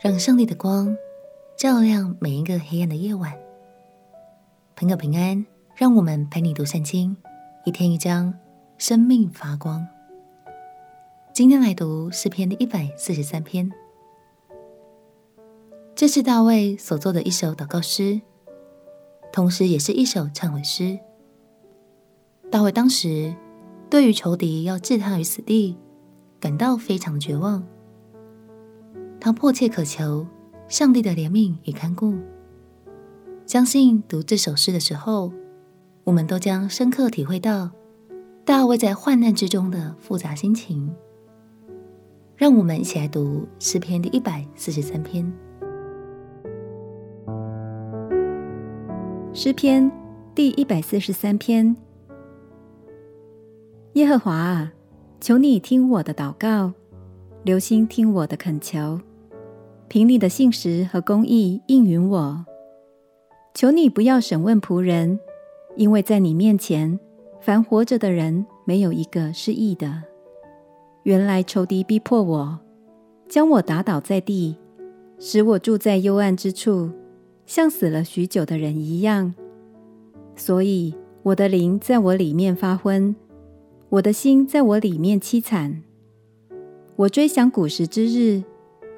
让上帝的光照亮每一个黑暗的夜晚。朋友平安，让我们陪你读圣经，一天一章，生命发光。今天来读诗篇的一百四十三篇，这是大卫所作的一首祷告诗，同时也是一首忏悔诗。大卫当时对于仇敌要置他于死地，感到非常绝望。他迫切渴求上帝的怜悯与看顾。相信读这首诗的时候，我们都将深刻体会到大卫在患难之中的复杂心情。让我们一起来读诗篇第一百四十三篇。诗篇第一百四十三篇。耶和华啊，求你听我的祷告，留心听我的恳求，凭你的信实和公义应允我。求你不要审问仆人，因为在你面前，凡活着的人没有一个是义的。原来仇敌逼迫我，将我打倒在地，使我住在幽暗之处，像死了许久的人一样。所以我的灵在我里面发昏。我的心在我里面凄惨，我追想古时之日，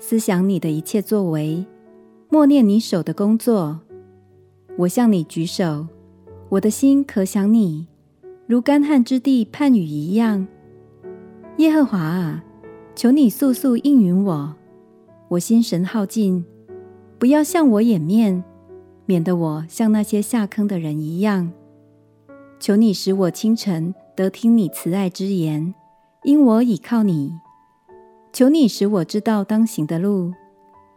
思想你的一切作为，默念你手的工作。我向你举手，我的心可想你，如干旱之地盼雨一样。耶和华啊，求你速速应允我，我心神耗尽，不要向我掩面，免得我像那些下坑的人一样。求你使我清晨。得听你慈爱之言，因我倚靠你。求你使我知道当行的路，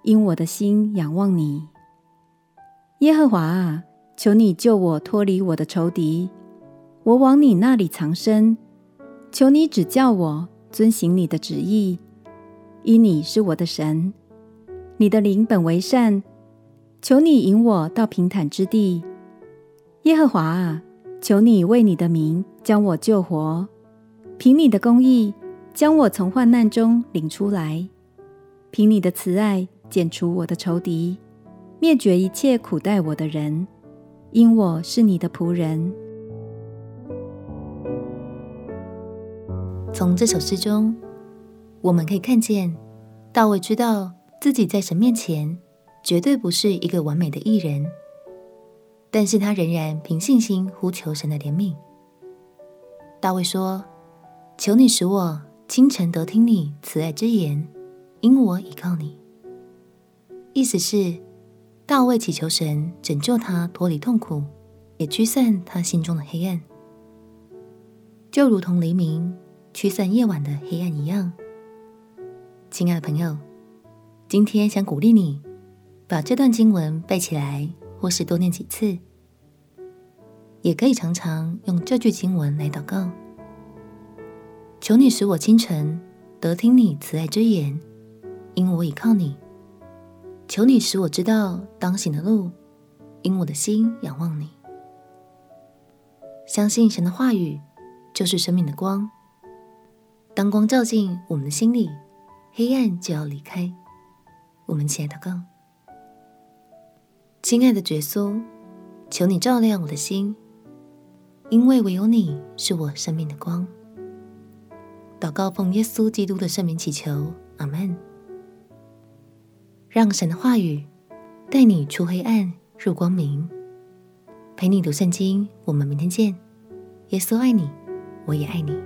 因我的心仰望你。耶和华啊，求你救我脱离我的仇敌，我往你那里藏身。求你指教我遵行你的旨意，因你是我的神，你的灵本为善。求你引我到平坦之地。耶和华啊，求你为你的名。将我救活，凭你的公义将我从患难中领出来，凭你的慈爱剪除我的仇敌，灭绝一切苦待我的人，因我是你的仆人。从这首诗中，我们可以看见大卫知道自己在神面前绝对不是一个完美的艺人，但是他仍然凭信心呼求神的怜悯。大卫说：“求你使我清晨得听你慈爱之言，因我倚靠你。”意思是，大卫祈求神拯救他脱离痛苦，也驱散他心中的黑暗，就如同黎明驱散夜晚的黑暗一样。亲爱的朋友，今天想鼓励你，把这段经文背起来，或是多念几次。也可以常常用这句经文来祷告，求你使我清晨得听你慈爱之言，因我倚靠你；求你使我知道当行的路，因我的心仰望你。相信神的话语就是生命的光，当光照进我们的心里，黑暗就要离开。我们起来祷告，亲爱的耶稣，求你照亮我的心。因为唯有你是我生命的光。祷告奉耶稣基督的圣名祈求，阿门。让神的话语带你出黑暗入光明，陪你读圣经。我们明天见。耶稣爱你，我也爱你。